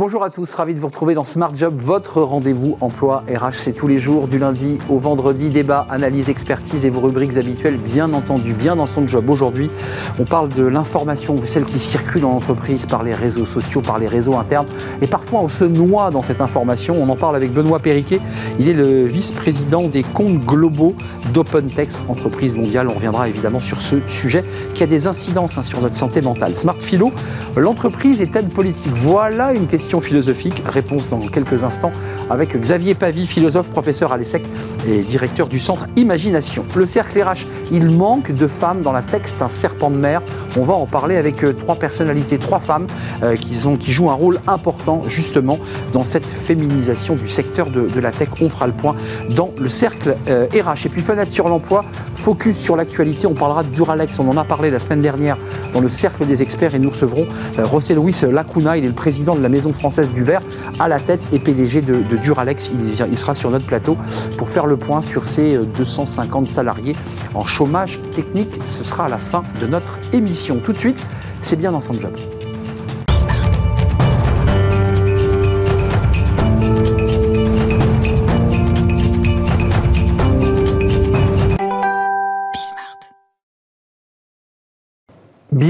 Bonjour à tous, ravi de vous retrouver dans Smart Job, votre rendez-vous emploi RH. C'est tous les jours, du lundi au vendredi, débat, analyse, expertise et vos rubriques habituelles, bien entendu, bien dans son job. Aujourd'hui, on parle de l'information, celle qui circule en entreprise par les réseaux sociaux, par les réseaux internes. Et parfois, on se noie dans cette information. On en parle avec Benoît Périquet. Il est le vice-président des comptes globaux d'OpenText, entreprise mondiale. On reviendra évidemment sur ce sujet qui a des incidences hein, sur notre santé mentale. Smart Philo, l'entreprise est-elle politique? Voilà une question philosophique. Réponse dans quelques instants avec Xavier Pavie, philosophe, professeur à l'ESSEC et directeur du centre Imagination. Le cercle RH, il manque de femmes dans la texte, un serpent de mer. On va en parler avec euh, trois personnalités, trois femmes euh, qui, jouent un rôle important justement dans cette féminisation du secteur de, la tech. On fera le point dans le cercle RH. Euh, et puis fenêtre sur l'emploi, focus sur l'actualité. On parlera de Duralex, on en a parlé la semaine dernière dans le cercle des experts et nous recevrons José Luis Lacuna, il est le président de la maison française du verre à la tête et PDG de, Duralex. Il, sera sur notre plateau pour faire le point sur ces 250 euh, salariés en chômage technique. Ce sera la fin de notre émission. Tout de suite, c'est bien dans son job.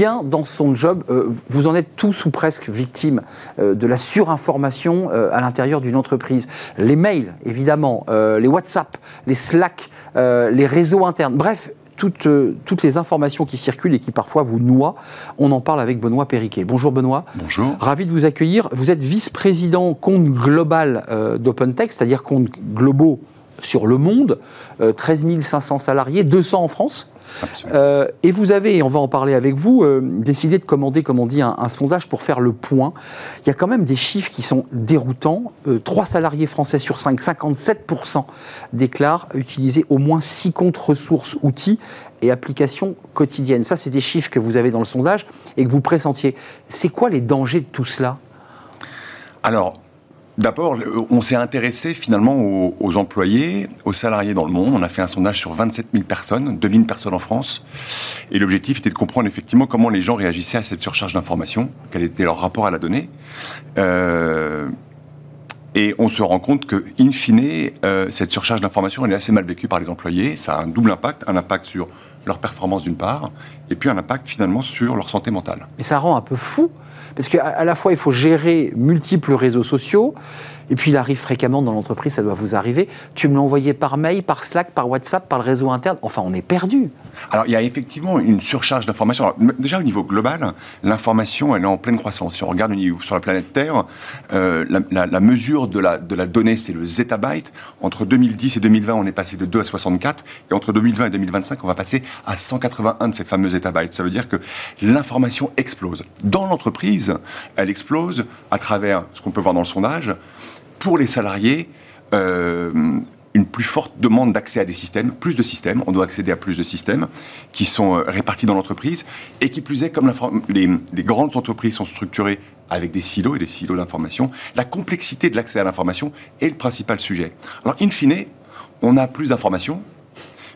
Bien dans son job. Euh, vous en êtes tous ou presque victimes euh, de la surinformation euh, à l'intérieur d'une entreprise. Les mails, évidemment, les WhatsApp, les Slack, les réseaux internes, bref, toutes, toutes, les informations qui circulent et qui parfois vous noient. On en parle avec Benoît Périquet. Bonjour Benoît. Bonjour. Ravi de vous accueillir. Vous êtes vice-président compte global d'OpenText, c'est-à-dire compte globaux sur le monde, 13 500 salariés, 200 en France. Euh, et vous avez, et on va en parler avec vous, euh, décidé de commander, comme on dit, un, sondage pour faire le point. Il y a quand même des chiffres qui sont déroutants. Euh, trois salariés français sur 5, 57% déclarent utiliser au moins six comptes ressources, outils et applications quotidiennes. Ça, c'est des chiffres que vous avez dans le sondage et que vous pressentiez. C'est quoi les dangers de tout cela? Alors, D'abord, on s'est intéressé finalement aux, employés, aux salariés dans le monde. On a fait un sondage sur 27 000 personnes, 2 000 personnes en France. Et l'objectif était de comprendre effectivement comment les gens réagissaient à cette surcharge d'informations, quel était leur rapport à la donnée. Euh, et on se rend compte que, in fine, euh, cette surcharge d'informations, elle est assez mal vécue par les employés. Ça a un double impact, un impact sur leur performance d'une part, et puis un impact finalement sur leur santé mentale. Et ça rend un peu fou parce qu'à la fois, il faut gérer multiples réseaux sociaux, et puis il arrive fréquemment dans l'entreprise, ça doit vous arriver. Tu me l'as envoyé par mail, par Slack, par WhatsApp, par le réseau interne. Enfin, on est perdu. Alors, il y a effectivement une surcharge d'informations. Déjà, au niveau global, l'information, elle est en pleine croissance. Si on regarde sur la planète Terre, euh, la, mesure de la, de la donnée, c'est le zettabyte. Entre 2010 et 2020, on est passé de 2 à 64. Et entre 2020 et 2025, on va passer à 181 de ces fameux zettabytes. Ça veut dire que l'information explose. Dans l'entreprise, elle explose à travers ce qu'on peut voir dans le sondage, pour les salariés, euh, une plus forte demande d'accès à des systèmes, plus de systèmes, on doit accéder à plus de systèmes qui sont euh, répartis dans l'entreprise, et qui plus est, comme les, les, grandes entreprises sont structurées avec des silos et des silos d'information, la complexité de l'accès à l'information est le principal sujet. Alors, in fine, on a plus d'informations,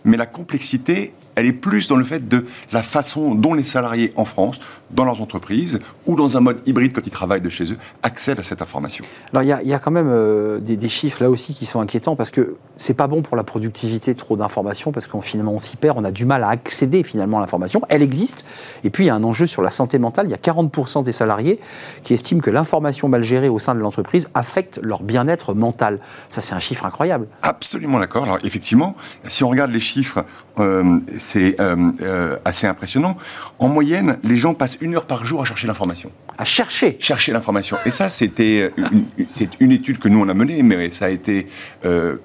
mais la complexité elle est plus dans le fait de la façon dont les salariés en France, dans leurs entreprises ou dans un mode hybride quand ils travaillent de chez eux, accèdent à cette information. Alors il y, a quand même euh, des, chiffres là aussi qui sont inquiétants parce que c'est pas bon pour la productivité trop d'informations parce qu'on finalement on s'y perd, on a du mal à accéder finalement à l'information. Elle existe et puis il y a un enjeu sur la santé mentale. Il y a 40% des salariés qui estiment que l'information mal gérée au sein de l'entreprise affecte leur bien-être mental. Ça c'est un chiffre incroyable. Absolument d'accord. Alors effectivement, si on regarde les chiffres, euh, c'est euh, euh, assez impressionnant. En moyenne, les gens passent une heure par jour à chercher l'information. À chercher Chercher l'information. Et ça, c'était une, c'est une étude que nous, on a menée, mais ça a été euh,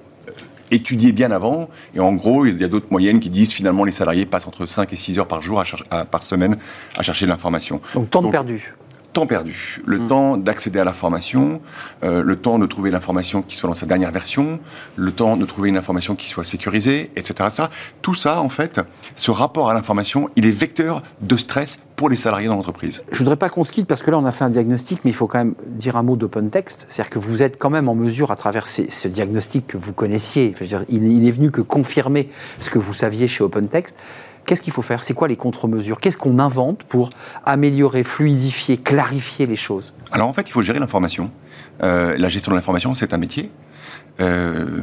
étudié bien avant. Et en gros, il y a d'autres moyennes qui disent finalement les salariés passent entre 5 et 6 heures par jour, à par semaine, à chercher l'information. Donc temps de perdu temps perdu, le mm. temps d'accéder à l'information, euh, le temps de trouver l'information qui soit dans sa dernière version, le temps de trouver une information qui soit sécurisée, etc. Ça, tout ça, en fait, ce rapport à l'information, il est vecteur de stress pour les salariés dans l'entreprise. Je voudrais pas qu'on se quitte parce que là, on a fait un diagnostic, mais il faut quand même dire un mot d'open text, c'est-à-dire que vous êtes quand même en mesure, à travers ce diagnostic que vous connaissiez, il, il est venu que confirmer ce que vous saviez chez OpenText, Qu'est-ce qu'il faut faire? C'est quoi les contre-mesures? Qu'est-ce qu'on invente pour améliorer, fluidifier, clarifier les choses? Alors en fait, il faut gérer l'information. Euh, la gestion de l'information, c'est un métier. Euh,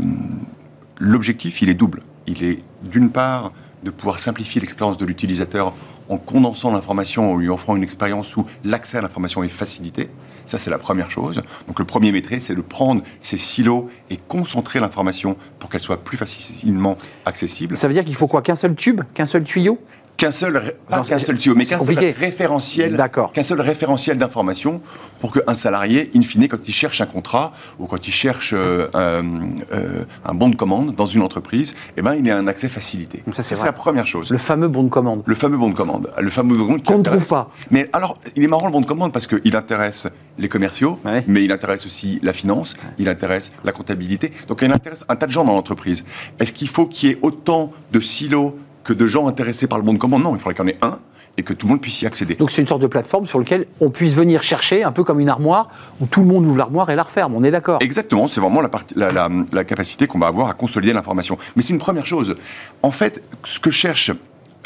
l'objectif, il est double. Il est d'une part de pouvoir simplifier l'expérience de l'utilisateur en condensant l'information, en lui offrant une expérience où l'accès à l'information est facilité. Ça, c'est la première chose. Donc le premier maîtrise, c'est de prendre ces silos et concentrer l'information pour qu'elle soit plus facilement accessible. Ça veut dire qu'il faut quoi? Qu'un seul tube? Qu'un seul tuyau? Qu'un seul, pas qu'un seul tuyau, mais qu'un seul référentiel, qu'un seul référentiel d'information pour qu'un salarié, in fine, quand il cherche un contrat ou quand il cherche euh, euh, un bon de commande dans une entreprise, eh ben, il ait un accès facilité. ça, c'est la première chose. Le fameux bon de commande. Le fameux bon de commande. Le fameux bon de commande qu'on ne trouve pas. Mais alors, il est marrant le bon de commande parce qu'il intéresse les commerciaux, mais il intéresse aussi la finance, il intéresse la comptabilité. Donc, il intéresse un tas de gens dans l'entreprise. Est-ce qu'il faut qu'il y ait autant de silos que de gens intéressés par le bon de commande. Non, il faudrait qu'il y en ait un et que tout le monde puisse y accéder. Donc c'est une sorte de plateforme sur laquelle on puisse venir chercher, un peu comme une armoire, où tout le monde ouvre l'armoire et la referme, on est d'accord? Exactement, c'est vraiment la, partie, la, capacité qu'on va avoir à consolider l'information. Mais c'est une première chose. En fait, ce que cherchent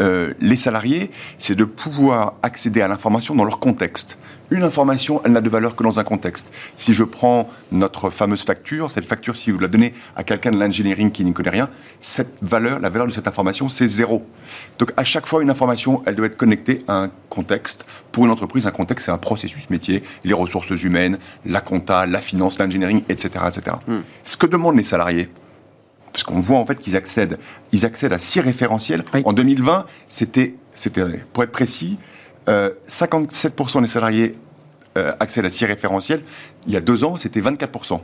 euh, les salariés, c'est de pouvoir accéder à l'information dans leur contexte. Une information, elle n'a de valeur que dans un contexte. Si je prends notre fameuse facture, cette facture, si vous la donnez à quelqu'un de l'engineering qui n'y connaît rien, cette valeur, la valeur de cette information, c'est zéro. Donc à chaque fois, une information, elle doit être connectée à un contexte. Pour une entreprise, un contexte, c'est un processus métier, les ressources humaines, la compta, la finance, l'engineering, etc. etc. Hmm. Ce que demandent les salariés, parce qu'on voit en fait qu'ils accèdent, ils accèdent à six référentiels. En 2020, c'était, c'était, pour être précis, 57% euh, des salariés euh, accèdent à six référentiels. Il y a deux ans, c'était 24%.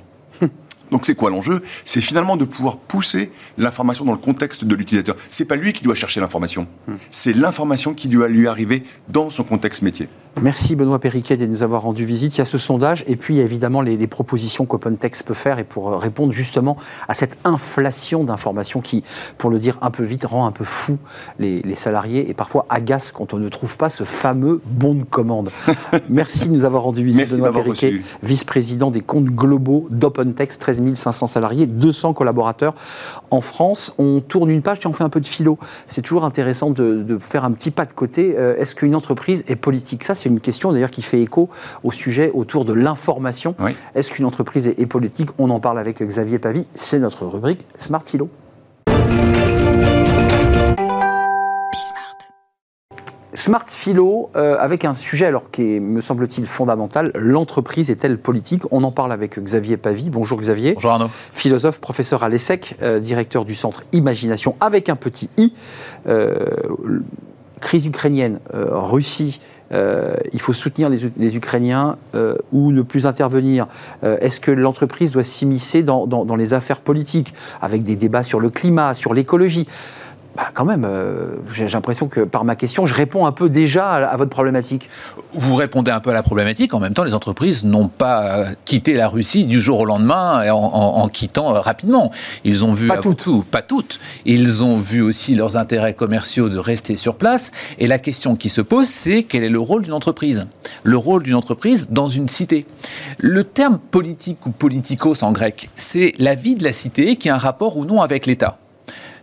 Donc c'est quoi l'enjeu? C'est finalement de pouvoir pousser l'information dans le contexte de l'utilisateur. C'est pas lui qui doit chercher l'information, hmm. c'est l'information qui doit lui arriver dans son contexte métier. Merci Benoît Perriquet de nous avoir rendu visite. Il y a ce sondage et puis il y a évidemment les, propositions qu'OpenText peut faire et pour euh, répondre justement à cette inflation d'informations qui, pour le dire un peu vite, rend un peu fou les, salariés et parfois agace quand on ne trouve pas ce fameux bon de commande. Merci de nous avoir rendu visite Benoît Perriquet, vice-président des comptes globaux d'OpenText, 13 500 salariés, 200 collaborateurs en France. On tourne une page et on fait un peu de philo. C'est toujours intéressant de, faire un petit pas de côté. Euh, est-ce qu'une entreprise est politique? Ça, c'est une question d'ailleurs qui fait écho au sujet autour de l'information. Est-ce qu'une entreprise est, politique? On en parle avec Xavier Pavie. C'est notre rubrique Smart Philo. Smart Philo, euh, avec un sujet alors qui est, me semble-t-il, fondamental, l'entreprise est-elle politique? On en parle avec Xavier Pavie. Bonjour Xavier. Bonjour Arnaud. Philosophe, professeur à l'ESSEC, euh, directeur du centre Imagination avec un petit i. Euh, crise ukrainienne, Russie, il faut soutenir les, Ukrainiens ou ne plus intervenir. Est-ce que l'entreprise doit s'immiscer dans, dans, les affaires politiques, avec des débats sur le climat, sur l'écologie? Bah, quand même, euh, j'ai l'impression que par ma question, je réponds un peu déjà à, votre problématique. Vous répondez un peu à la problématique. En même temps, les entreprises n'ont pas quitté la Russie du jour au lendemain en, quittant euh, rapidement. Ils ont vu pas toutes, pas toutes. Ils ont vu aussi leurs intérêts commerciaux de rester sur place. Et la question qui se pose, c'est quel est le rôle d'une entreprise? Le rôle d'une entreprise dans une cité. Le terme politique ou politikos en grec, c'est la vie de la cité qui a un rapport ou non avec l'État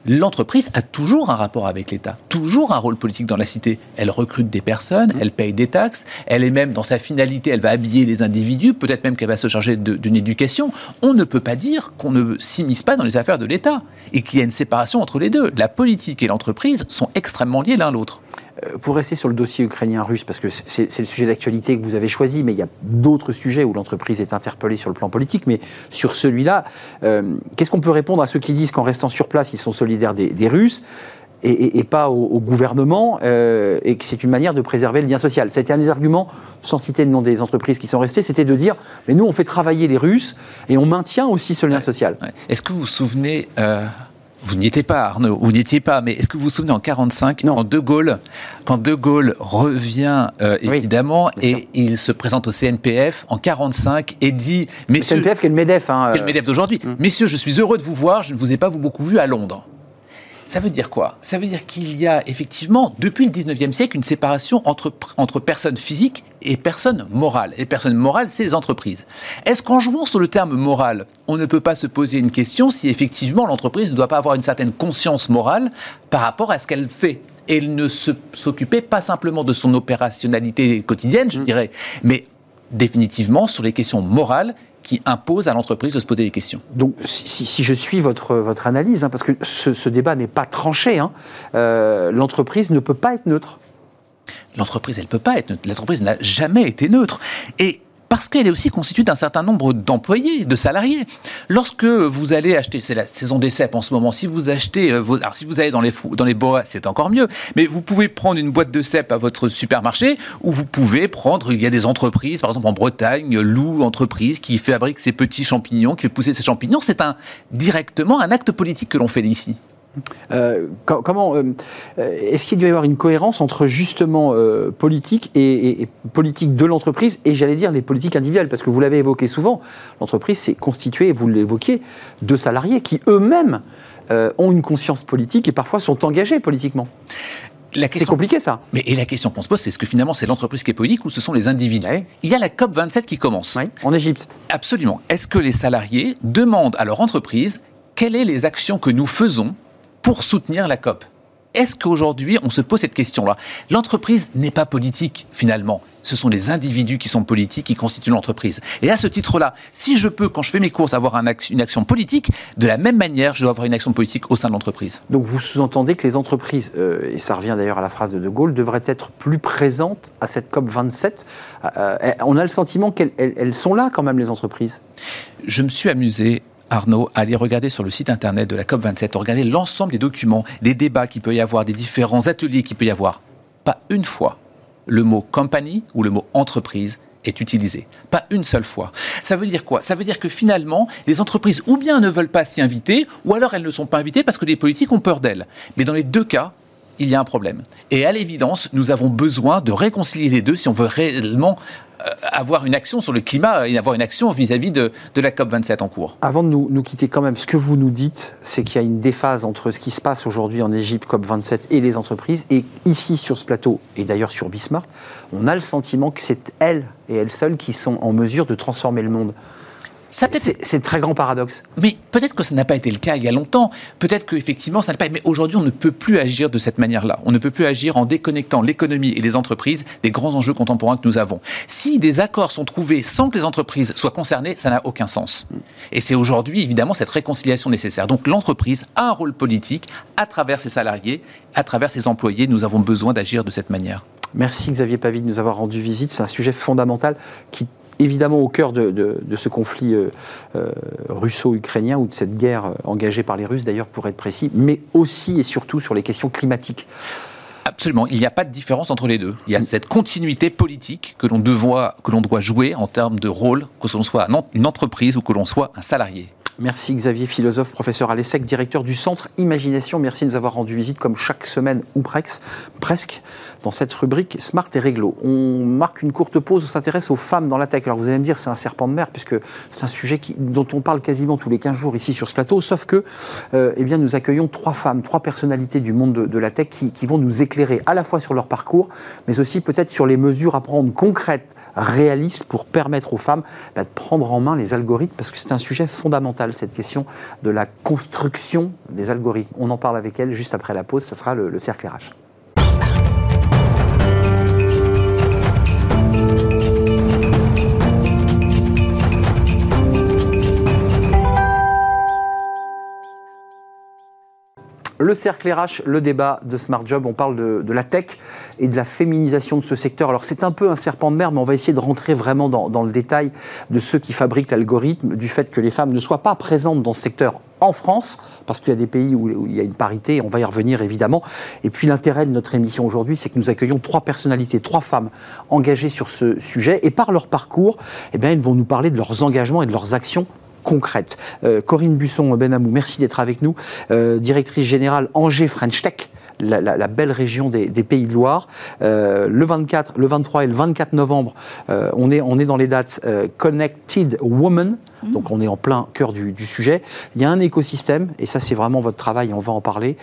l'entreprise a toujours un rapport avec l'État, toujours un rôle politique dans la cité. Elle recrute des personnes, mmh. elle paye des taxes, elle est même dans sa finalité, elle va habiller les individus, peut-être même qu'elle va se charger d'une éducation. On ne peut pas dire qu'on ne s'immisce pas dans les affaires de l'État et qu'il y a une séparation entre les deux. La politique et l'entreprise sont extrêmement liés l'un l'autre. Euh, pour rester sur le dossier ukrainien-russe, parce que c'est le sujet d'actualité que vous avez choisi, mais il y a d'autres sujets où l'entreprise est interpellée sur le plan politique, mais sur celui-là, euh, qu'est-ce qu'on peut répondre à ceux qui disent qu'en restant sur place, ils sont solidaires des, Russes et, pas au, gouvernement, euh, et que c'est une manière de préserver le lien social? Ça a été un des arguments, sans citer le nom des entreprises qui sont restées, c'était de dire, mais nous on fait travailler les Russes et on maintient aussi ce lien social. Est-ce que vous vous souvenez vous n'y étiez pas, Arnaud, vous n'y étiez pas, mais est-ce que vous vous souvenez en 45, quand De Gaulle, quand De Gaulle revient euh, évidemment et il se présente au CNPF en 45 et dit, messieurs, le CNPF qui est le Medef, hein, le Medef d'aujourd'hui, mm. messieurs, je suis heureux de vous voir, je ne vous ai pas beaucoup vu à Londres. Ça veut dire quoi? Ça veut dire qu'il y a effectivement, depuis le 19e siècle, une séparation entre, entre personnes physiques et personnes morales. Et personnes morales, c'est les entreprises. Est-ce qu'en jouant sur le terme moral, on ne peut pas se poser une question si effectivement l'entreprise ne doit pas avoir une certaine conscience morale par rapport à ce qu'elle fait? Et ne s'occupait pas simplement de son opérationnalité quotidienne, je mmh. dirais, mais définitivement sur les questions morales qui imposent à l'entreprise de se poser des questions. Donc, si, je suis votre, votre analyse, hein, parce que ce, débat n'est pas tranché, hein, euh, l'entreprise ne peut pas être neutre. L'entreprise, elle peut pas être neutre. L'entreprise n'a jamais été neutre. Et parce qu'elle est aussi constituée d'un certain nombre d'employés, de salariés. Lorsque vous allez acheter, c'est la saison des cèpes en ce moment, si vous achetez, euh, alors si vous allez dans les, dans les bois, c'est encore mieux, mais vous pouvez prendre une boîte de cèpes à votre supermarché, ou vous pouvez prendre, il y a des entreprises, par exemple en Bretagne, Lou entreprise, qui fabrique ces petits champignons, qui fait pousser ces champignons, c'est un, directement un acte politique que l'on fait ici. Euh, comment euh, est-ce qu'il doit y avoir une cohérence entre justement euh, politique et, politique de l'entreprise et j'allais dire les politiques individuelles? Parce que vous l'avez évoqué souvent, l'entreprise s'est constituée, vous l'évoquiez, de salariés qui eux-mêmes ont une conscience politique et parfois sont engagés politiquement. C'est compliqué ça. Mais et la question qu'on se pose, c'est est-ce que finalement c'est l'entreprise qui est politique ou ce sont les individus? Il y a la COP 27 qui commence. en Égypte. Absolument. Est-ce que les salariés demandent à leur entreprise quelles sont les actions que nous faisons pour soutenir la COP. Est-ce qu'aujourd'hui, on se pose cette question-là? L'entreprise n'est pas politique, finalement. Ce sont les individus qui sont politiques, qui constituent l'entreprise. Et à ce titre-là, si je peux, quand je fais mes courses, avoir une action politique, de la même manière, je dois avoir une action politique au sein de l'entreprise. Donc vous sous-entendez que les entreprises, euh, et ça revient d'ailleurs à la phrase de De Gaulle, devraient être plus présentes à cette COP 27. Euh, euh, on a le sentiment qu'elles sont là quand même, les entreprises? Je me suis amusé Arnaud, aller regarder sur le site internet de la COP27, regarder l'ensemble des documents, des débats qu'il peut y avoir, des différents ateliers qu'il peut y avoir. Pas une fois le mot company ou le mot entreprise est utilisé. Pas une seule fois. Ça veut dire quoi? Ça veut dire que finalement, les entreprises ou bien ne veulent pas s'y inviter, ou alors elles ne sont pas invitées parce que les politiques ont peur d'elles. Mais dans les deux cas, il y a un problème. Et à l'évidence, nous avons besoin de réconcilier les deux si on veut réellement euh, avoir une action sur le climat et avoir une action vis-à-vis de, la COP27 en cours. Avant de nous, quitter quand même, ce que vous nous dites, c'est qu'il y a une déphase entre ce qui se passe aujourd'hui en Égypte, COP27, et les entreprises. Et ici, sur ce plateau, et d'ailleurs sur Bismarck, on a le sentiment que c'est elles et elles seules qui sont en mesure de transformer le monde. C'est un très grand paradoxe. Mais peut-être que ça n'a pas été le cas il y a longtemps. Peut-être qu'effectivement, ça n'a pas. Mais aujourd'hui, on ne peut plus agir de cette manière-là. On ne peut plus agir en déconnectant l'économie et les entreprises des grands enjeux contemporains que nous avons. Si des accords sont trouvés sans que les entreprises soient concernées, ça n'a aucun sens. Et c'est aujourd'hui, évidemment, cette réconciliation nécessaire. Donc l'entreprise a un rôle politique à travers ses salariés, à travers ses employés. Nous avons besoin d'agir de cette manière. Merci Xavier Pavie de nous avoir rendu visite. C'est un sujet fondamental qui évidemment au cœur de, ce conflit euh, euh, russo-ukrainien ou de cette guerre euh, engagée par les Russes, d'ailleurs, pour être précis, mais aussi et surtout sur les questions climatiques. Absolument, il n'y a pas de différence entre les deux. Il y a cette continuité politique que l'on doit, que l'on doit jouer en termes de rôle, que l'on soit une entreprise ou que l'on soit un salarié. Merci Xavier, philosophe, professeur à l'ESSEC, directeur du Centre Imagination. Merci de nous avoir rendu visite comme chaque semaine ou presque dans cette rubrique Smart et Réglo. On marque une courte pause, on s'intéresse aux femmes dans la tech. Alors vous allez me dire c'est un serpent de mer puisque c'est un sujet dont on parle quasiment tous les 15 jours ici sur ce plateau, sauf que euh, eh bien, nous accueillons trois femmes, trois personnalités du monde de, la tech qui, qui vont nous éclairer à la fois sur leur parcours, mais aussi peut-être sur les mesures à prendre concrètes réaliste pour permettre aux femmes bah, de prendre en main les algorithmes, parce que c'est un sujet fondamental, cette question de la construction des algorithmes. On en parle avec elle juste après la pause, ça sera le, le cercle RH. Le cercle RH, le débat de Smart Job, on parle de, la tech et de la féminisation de ce secteur. Alors c'est un peu un serpent de mer, mais on va essayer de rentrer vraiment dans, le détail de ceux qui fabriquent l'algorithme, du fait que les femmes ne soient pas présentes dans ce secteur en France, parce qu'il y a des pays où, il y a une parité, on va y revenir évidemment. Et puis l'intérêt de notre émission aujourd'hui, c'est que nous accueillons trois personnalités, trois femmes engagées sur ce sujet, et par leur parcours, eh bien, elles vont nous parler de leurs engagements et de leurs actions concrète. Euh, Corinne Busson-Benamou, merci d'être avec nous, euh, directrice générale Angers French Tech. La, belle région des, Pays de Loire. Euh, le 24, le 23 et le 24 novembre, on, est, on est dans les dates Connected Woman, mmh. donc on est en plein cœur du, du, sujet. Il y a un écosystème, et ça c'est vraiment votre travail, et on va en parler,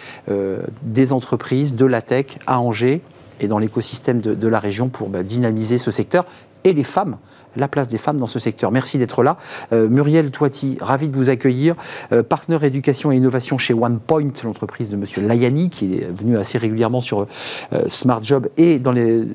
des entreprises, de la tech à Angers, et dans l'écosystème de, la région pour bah, dynamiser ce secteur et les femmes la place des femmes dans ce secteur. Merci d'être là. Euh, Muriel Toiti, ravi de vous accueillir. Euh, partenaire éducation et innovation chez OnePoint, l'entreprise de Monsieur Layani, qui est venu assez régulièrement sur euh, Smart Job et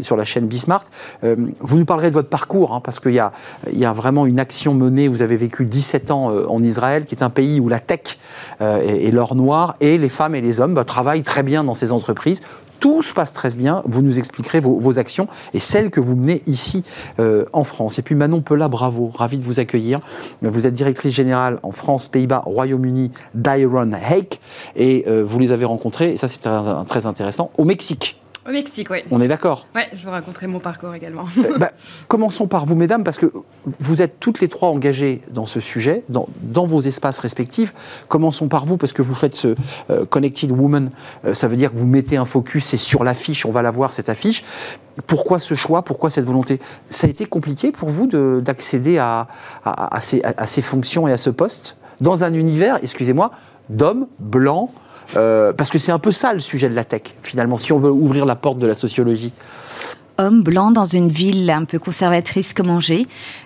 sur la chaîne Bismart. vous nous parlerez de votre parcours, hein, parce qu'il y a, y a vraiment une action menée. Vous avez vécu 17 ans en Israël, qui est un pays où la tech est, l'or noir, et les femmes et les hommes bah, travaillent très bien dans ces entreprises tout se passe très bien. Vous nous expliquerez vos, actions et celles que vous menez ici euh, en France. Et puis Manon Pella, bravo, ravi de vous accueillir. Vous êtes directrice générale en France, Pays-Bas, Royaume-Uni d'Iron Hake et euh, vous les avez rencontrés, et ça c'est très intéressant, au Mexique. Au Mexique, oui. On est d'accord Oui, je vous raconterai mon parcours également. Euh, bah, commençons par vous, mesdames, parce que vous êtes toutes les trois engagées dans ce sujet, dans, dans vos espaces respectifs. Commençons par vous, parce que vous faites ce euh, Connected Woman. Euh, ça veut dire que vous mettez un focus, c'est sur l'affiche, on va la voir, cette affiche. Pourquoi ce choix? Pourquoi cette volonté? Ça a été compliqué pour vous d'accéder à, à, ces, à ces fonctions et à ce poste? Dans un univers, excusez-moi, d'hommes blancs, euh, parce que c'est un peu ça le sujet de la tech, finalement, si on veut ouvrir la porte de la sociologie. Homme blanc dans une ville un peu conservatrice comme Angers.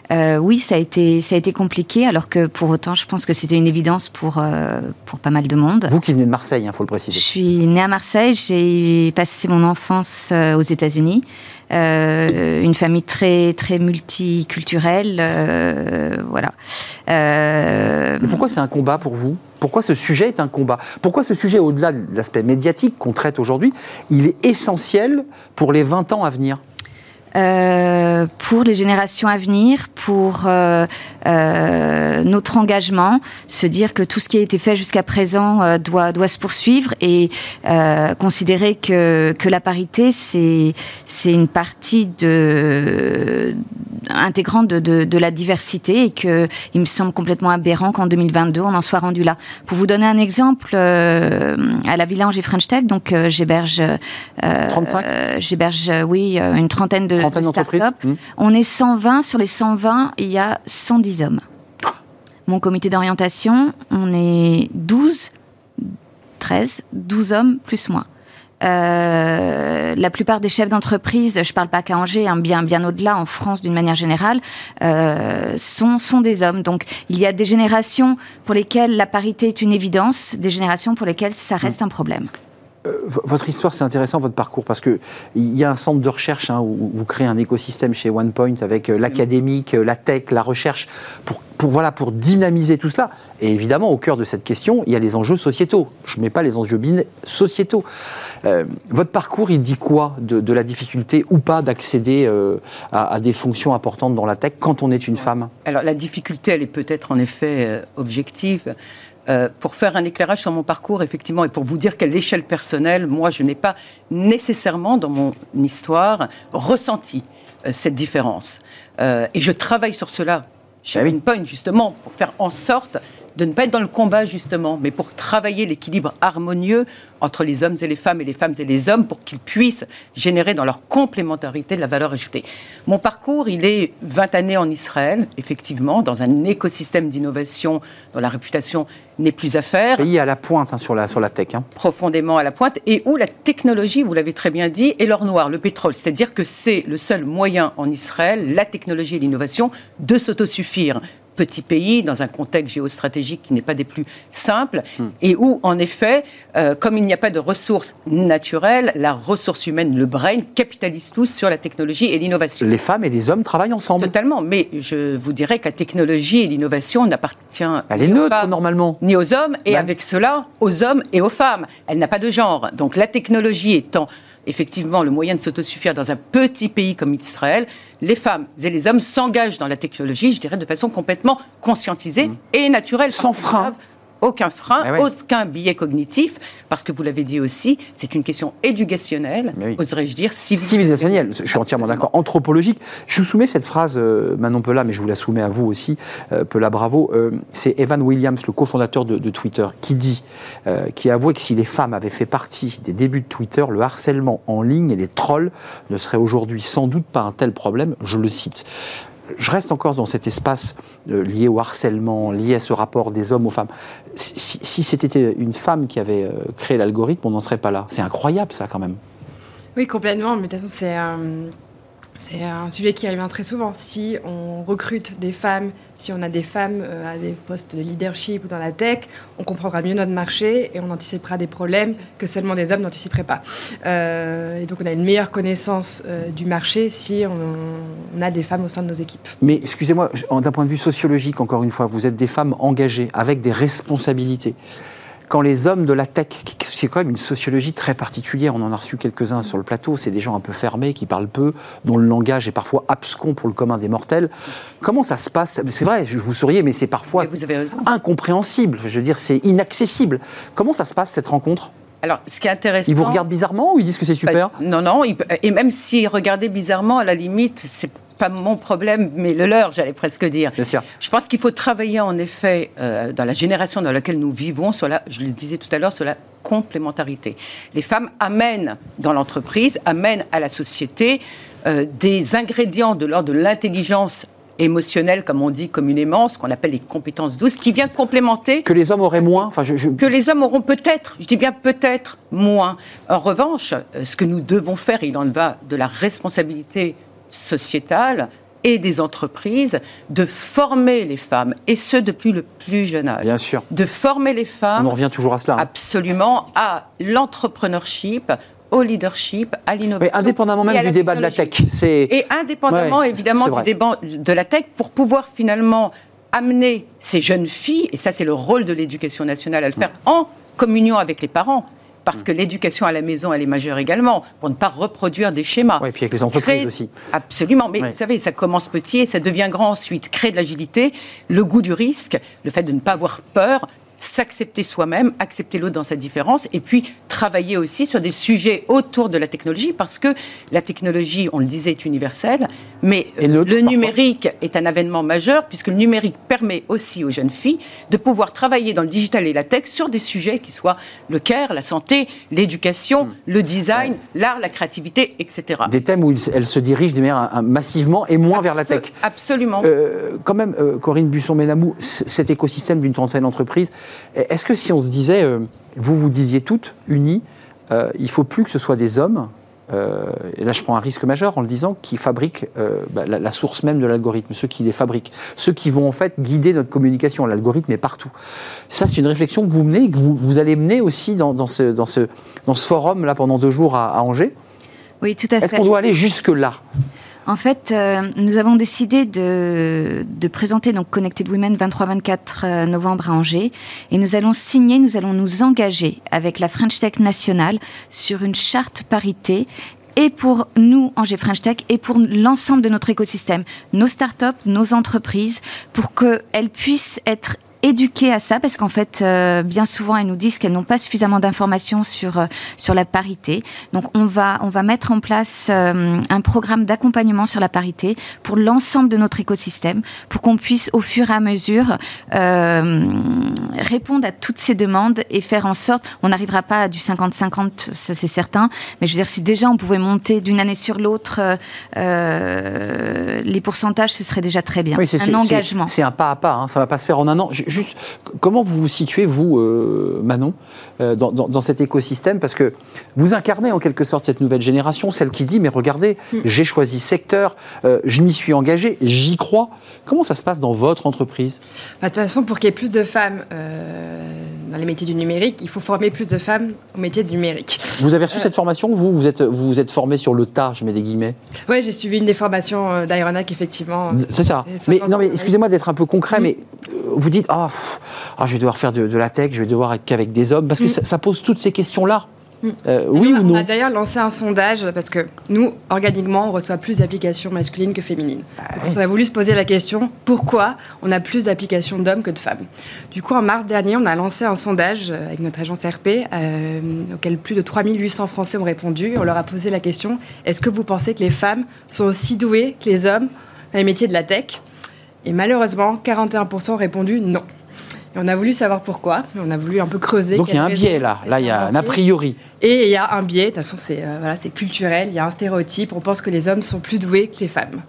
Euh, oui, ça a, été, ça a été compliqué, alors que pour autant, je pense que c'était une évidence pour, euh, pour pas mal de monde. Vous qui venez de Marseille, il hein, faut le préciser. Je suis née à Marseille, j'ai passé mon enfance aux États-Unis. une famille très très multiculturelle, voilà. Mais pourquoi c'est un combat pour vous? Pourquoi ce sujet est un combat Pourquoi ce sujet, au-delà de l'aspect médiatique qu'on traite aujourd'hui, il est essentiel pour les 20 ans à venir euh, pour les générations à venir, pour euh, euh, notre engagement, se dire que tout ce qui a été fait jusqu'à présent doit, doit se poursuivre et considérer que, que la parité, c'est une partie de, intégrante de, de, de, la diversité et qu'il me semble complètement aberrant qu'en 2022, on en soit rendu là. Pour vous donner un exemple, à la Villa Angers French Tech, donc j'héberge... 35 J'héberge, oui, une trentaine de Hmm. On est 120. Sur les 120, il y a 110 hommes. Mon comité d'orientation, on est 12, 13, 12 hommes plus moi. Euh, la plupart des chefs d'entreprise, je ne parle pas qu'à Angers, hein, bien, bien au-delà, en France d'une manière générale, euh, sont, sont des hommes. Donc il y a des générations pour lesquelles la parité est une évidence, des générations pour lesquelles ça reste hmm. un problème. Euh, votre histoire, c'est intéressant, votre parcours, parce qu'il y a un centre de recherche hein, où vous créez un écosystème chez OnePoint avec euh, l'académique, euh, la tech, la recherche, pour, pour, voilà, pour dynamiser tout cela. Et évidemment, au cœur de cette question, il y a les enjeux sociétaux. Je ne mets pas les enjeux sociétaux. votre parcours, il dit quoi de, la difficulté ou pas d'accéder à, à, des fonctions importantes dans la tech quand on est une femme? Alors, la difficulté, elle est peut-être en effet objective. Euh, pour faire un éclairage sur mon parcours, effectivement, et pour vous dire qu'à l'échelle personnelle, moi, je n'ai pas nécessairement dans mon histoire ressenti euh, cette différence. Euh, et je travaille sur cela chez ah Point, justement, pour faire en sorte de ne pas être dans le combat, justement, mais pour travailler l'équilibre harmonieux entre les hommes et les femmes et les femmes et les hommes pour qu'ils puissent générer dans leur complémentarité de la valeur ajoutée. Mon parcours, il est 20 années en Israël, effectivement, dans un écosystème d'innovation dont la réputation n'est plus à faire. Pays à la pointe hein, sur, la, sur la tech. Hein. Profondément à la pointe, et où la technologie, vous l'avez très bien dit, est l'or noir, le pétrole. C'est-à-dire que c'est le seul moyen en Israël, la technologie et l'innovation, de s'autosuffire petit pays, dans un contexte géostratégique qui n'est pas des plus simples, hmm. et où, en effet, euh, comme il n'y a pas de ressources naturelles, la ressource humaine, le brain, capitalise tous sur la technologie et l'innovation. Les femmes et les hommes travaillent ensemble. Totalement, mais je vous dirais que la technologie et l'innovation n'appartient Elle est neutre, normalement. Ni aux hommes, et avec cela, aux hommes et aux femmes. Elle n'a pas de genre. Donc la technologie étant effectivement le moyen de s'autosuffire dans un petit pays comme Israël, les femmes et les hommes s'engagent dans la technologie, je dirais, de façon complètement conscientisée mmh. et naturelle. Sans frein aucun frein, eh aucun biais cognitif, parce que vous l'avez dit aussi, c'est une question éducationnelle, oserais-je dire, civilisationnelle. Je suis entièrement d'accord. Anthropologique. Je vous soumets cette phrase, euh, Manon Pella, mais je vous la soumets à vous aussi, euh, Pella, bravo. Euh, c'est Evan Williams, le cofondateur de, de, Twitter, qui dit, qui a avoué que si les femmes avaient fait partie des débuts de Twitter, le harcèlement en ligne et les trolls ne seraient aujourd'hui sans doute pas un tel problème. Je le cite je reste encore dans cet espace euh, lié au harcèlement, lié à ce rapport des hommes aux femmes. Si, c'était une femme qui avait euh, créé l'algorithme, on n'en serait pas là. C'est incroyable ça quand même. Oui, complètement. Mais de toute façon, c'est un, c'est un sujet qui revient très souvent. Si on recrute des femmes, si on a des femmes euh, à des postes de leadership ou dans la tech, on comprendra mieux notre marché et on anticipera des problèmes que seulement des hommes n'anticiperaient pas. Euh, et donc on a une meilleure connaissance euh, du marché si on, a des femmes au sein de nos équipes. Mais excusez-moi, d'un point de vue sociologique, encore une fois, vous êtes des femmes engagées, avec des responsabilités. Quand les hommes de la tech, c'est quand même une sociologie très particulière, on en a reçu quelques-uns sur le plateau, c'est des gens un peu fermés, qui parlent peu, dont le langage est parfois abscon pour le commun des mortels. Comment ça se passe? C'est vrai, vous souriez, mais c'est parfois Mais vous avez raison. incompréhensible. Je veux dire, c'est inaccessible. Comment ça se passe cette rencontre? Alors, ce qui est intéressant. Ils vous regardent bizarrement ou ils disent que c'est super? Bah, non, non. et même s'ils regardaient bizarrement, à la limite, c'est pas mon problème, mais le leur, j'allais presque dire. Bien sûr. Je pense qu'il faut travailler en effet euh, dans la génération dans laquelle nous vivons, sur la, je le disais tout à l'heure, sur la complémentarité. Les femmes amènent dans l'entreprise, amènent à la société euh, des ingrédients de l'ordre de l'intelligence émotionnelle, comme on dit communément, ce qu'on appelle les compétences douces, qui vient complémenter Que les hommes auraient moins enfin, je, je- que les hommes auront peut-être, je dis bien peut-être, moins. En revanche, euh, ce que nous devons faire, il en va de la responsabilité sociétale et des entreprises, de former les femmes, et ce depuis le plus jeune âge. Bien sûr. De former les On femmes en revient toujours à cela. hein. absolument à l'entrepreneurship, au leadership, à l'innovation. Indépendamment et même du débat de la tech, Et indépendamment Ouais, évidemment du débat de la tech, pour pouvoir finalement amener ces jeunes filles, et ça c'est le rôle de l'éducation nationale à le faire en communion avec les parents, parce que l'éducation à la maison, elle est majeure également, pour ne pas reproduire des schémas. Et puis avec les entreprises Créer- aussi. Absolument, mais vous savez, ça commence petit et ça devient grand ensuite. Créer de l'agilité, le goût du risque, le fait de ne pas avoir peur, s'accepter soi-même, accepter l'autre dans sa différence, et puis travailler aussi sur des sujets autour de la technologie, parce que la technologie, on le disait, est universelle, mais le numérique est un avènement majeur, puisque le numérique permet aussi aux jeunes filles de pouvoir travailler dans le digital et la tech sur des sujets qui soient le care, la santé, l'éducation, le design, l'art, la créativité, etc. des thèmes où elles se dirigent de manière massivement et moins vers la tech. Absolument. Euh, quand même, euh, Corinne Busson-Ménamou, cet écosystème d'une trentaine d'entreprises, est-ce que si on se disait, euh, vous vous disiez toutes, unies, euh, il faut plus que ce soit des hommes, euh, et là je prends un risque majeur en le disant, qui fabriquent euh, bah, la, la source même de l'algorithme, ceux qui les fabriquent, ceux qui vont en fait guider notre communication. L'algorithme est partout. Ça, c'est une réflexion que vous menez, que vous, vous allez mener aussi dans, dans ce, dans, ce, dans ce forum là pendant deux jours à, à Angers. Oui, tout à Est-ce fait. qu'on doit aller jusque-là? En fait, euh, nous avons décidé de, présenter donc Connected Women 23-24 euh, novembre à Angers. Et nous allons signer, nous allons nous engager avec la French Tech nationale sur une charte parité et pour nous, Angers French Tech, et pour l'ensemble de notre écosystème, nos startups, nos entreprises, pour qu'elles puissent être éduquées à ça, parce qu'en fait, euh, bien souvent, elles nous disent qu'elles n'ont pas suffisamment d'informations sur, euh, sur la parité. Donc, on va, on va mettre en place euh, un programme d'accompagnement sur la parité pour l'ensemble de notre écosystème, pour qu'on puisse, au fur et à mesure, euh, répondre à toutes ces demandes et faire en sorte, on n'arrivera pas à du 50-50, ça c'est certain, mais je veux dire, si déjà on pouvait monter d'une année sur l'autre euh, euh, les pourcentages, ce serait déjà très bien. Oui, un engagement. C'est un pas à pas, hein, ça ne va pas se faire en un an. Juste, comment vous vous situez, vous, euh, Manon, euh, dans, dans- dans cet écosystème? Parce que vous incarnez en quelque sorte cette nouvelle génération, celle qui dit, mais regardez, j'ai choisi secteur, euh, je m'y suis engagé, j'y crois. Comment ça se passe dans votre entreprise? Bah, de toute façon, pour qu'il y ait plus de femmes dans les métiers du numérique, il faut former plus de femmes au métier du numérique. Vous avez reçu cette formation? Vous, vous êtes, vous vous êtes formé sur le tas, je mets des guillemets. Oui, j'ai suivi une des formations d'Aeronac, effectivement. C'est ça. Mais 50 non, mais excusez-moi d'être un peu concret, Mm. mais vous dites ah, pff, ah, je vais devoir faire de, de la tech, je vais devoir être qu'avec des hommes, parce que Mm. ça, ça pose toutes ces questions-là. Mm. Euh, oui ou On non a d'ailleurs lancé un sondage parce que nous, organiquement, on reçoit plus d'applications masculines que féminines. Donc, on a voulu se poser la question pourquoi on a plus d'applications d'hommes que de femmes? Du coup, en mars dernier, on a lancé un sondage euh, avec notre agence RP euh, auquel plus de 3800 Français ont répondu. On leur a posé la question est-ce que vous pensez que les femmes sont aussi douées que les hommes dans les métiers de la tech? Et malheureusement, 41% ont répondu non. Et on a voulu savoir pourquoi, on a voulu un peu creuser. Donc il y a un biais là. Là, il y a un a priori. Et il y a un biais, de toute façon, c'est euh, voilà, c'est culturel, il y a un stéréotype, on pense que les hommes sont plus doués que les femmes.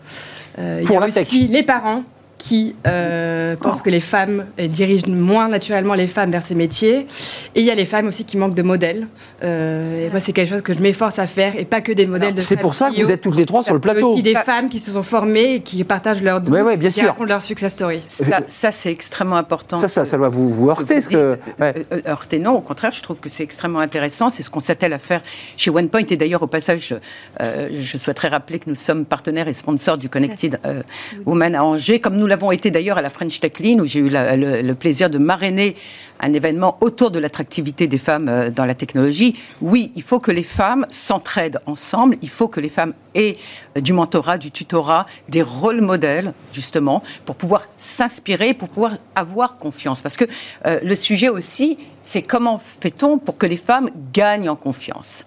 Euh, il Pour y a tech. aussi les parents qui euh, pensent que les femmes elles dirigent moins naturellement les femmes vers ces métiers. Et il y a les femmes aussi qui manquent de modèles. Euh, et moi, c'est quelque chose que je m'efforce à faire, et pas que des modèles de C'est pour ça que vous êtes toutes les trois sur le Il y a plateau. aussi des femmes qui se sont formées et qui partagent leur doute, Ouais, ouais, bien qui racontent leur success story. Ça, ça, c'est extrêmement important. Ça, ça, ça doit vous, vous heurter. vous ce que... dites. ouais. Euh, euh, heurter, non, au contraire, je trouve que c'est extrêmement intéressant. C'est ce qu'on s'attelle à faire chez OnePoint. Et d'ailleurs, au passage, euh, je souhaiterais rappeler que nous sommes partenaires et sponsors du Connected euh, Women à Angers, comme nous l'avons été d'ailleurs à la French Tech Lean, où j'ai eu le plaisir de marrainer un événement autour de l'attractivité des femmes euh, dans la technologie. Oui, il faut que les femmes s'entraident ensemble. Il faut que les femmes aient euh, du mentorat, du tutorat, des rôles modèles, justement, pour pouvoir s'inspirer, pour pouvoir avoir confiance. Parce que euh, le sujet aussi, c'est comment fait-on pour que les femmes gagnent en confiance?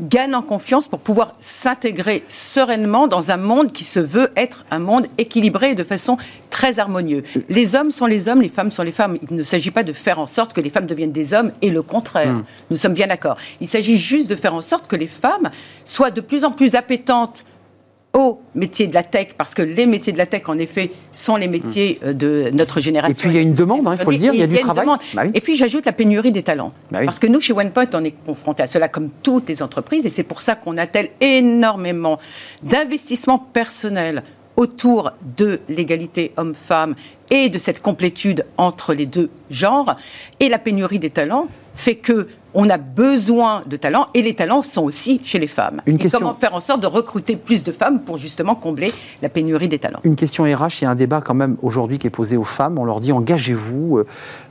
Gagnent en confiance pour pouvoir s'intégrer sereinement dans un monde qui se veut être un monde équilibré et de façon très harmonieuse. Les hommes sont les hommes, les femmes sont les femmes. Il ne s'agit pas de faire en sorte que les femmes deviennent des hommes et le contraire. Nous sommes bien d'accord. Il s'agit juste de faire en sorte que les femmes soient de plus en plus appétentes aux métiers de la tech, parce que les métiers de la tech, en effet, sont les métiers euh, de notre génération. Et puis, il y a une demande, hein, il faut le dire, il y a du travail. Bah oui. Et puis j'ajoute la pénurie des talents. Bah oui. Parce que nous, chez OnePoint, on est confronté à cela comme toutes les entreprises, et c'est pour ça qu'on attelle énormément d'investissements personnels autour de l'égalité homme-femme et de cette complétude entre les deux genres. Et la pénurie des talents fait que on a besoin de talents et les talents sont aussi chez les femmes. Une et question- comment faire en sorte de recruter plus de femmes pour justement combler la pénurie des talents? Une question RH, il y a un débat quand même aujourd'hui qui est posé aux femmes. On leur dit engagez-vous. Euh,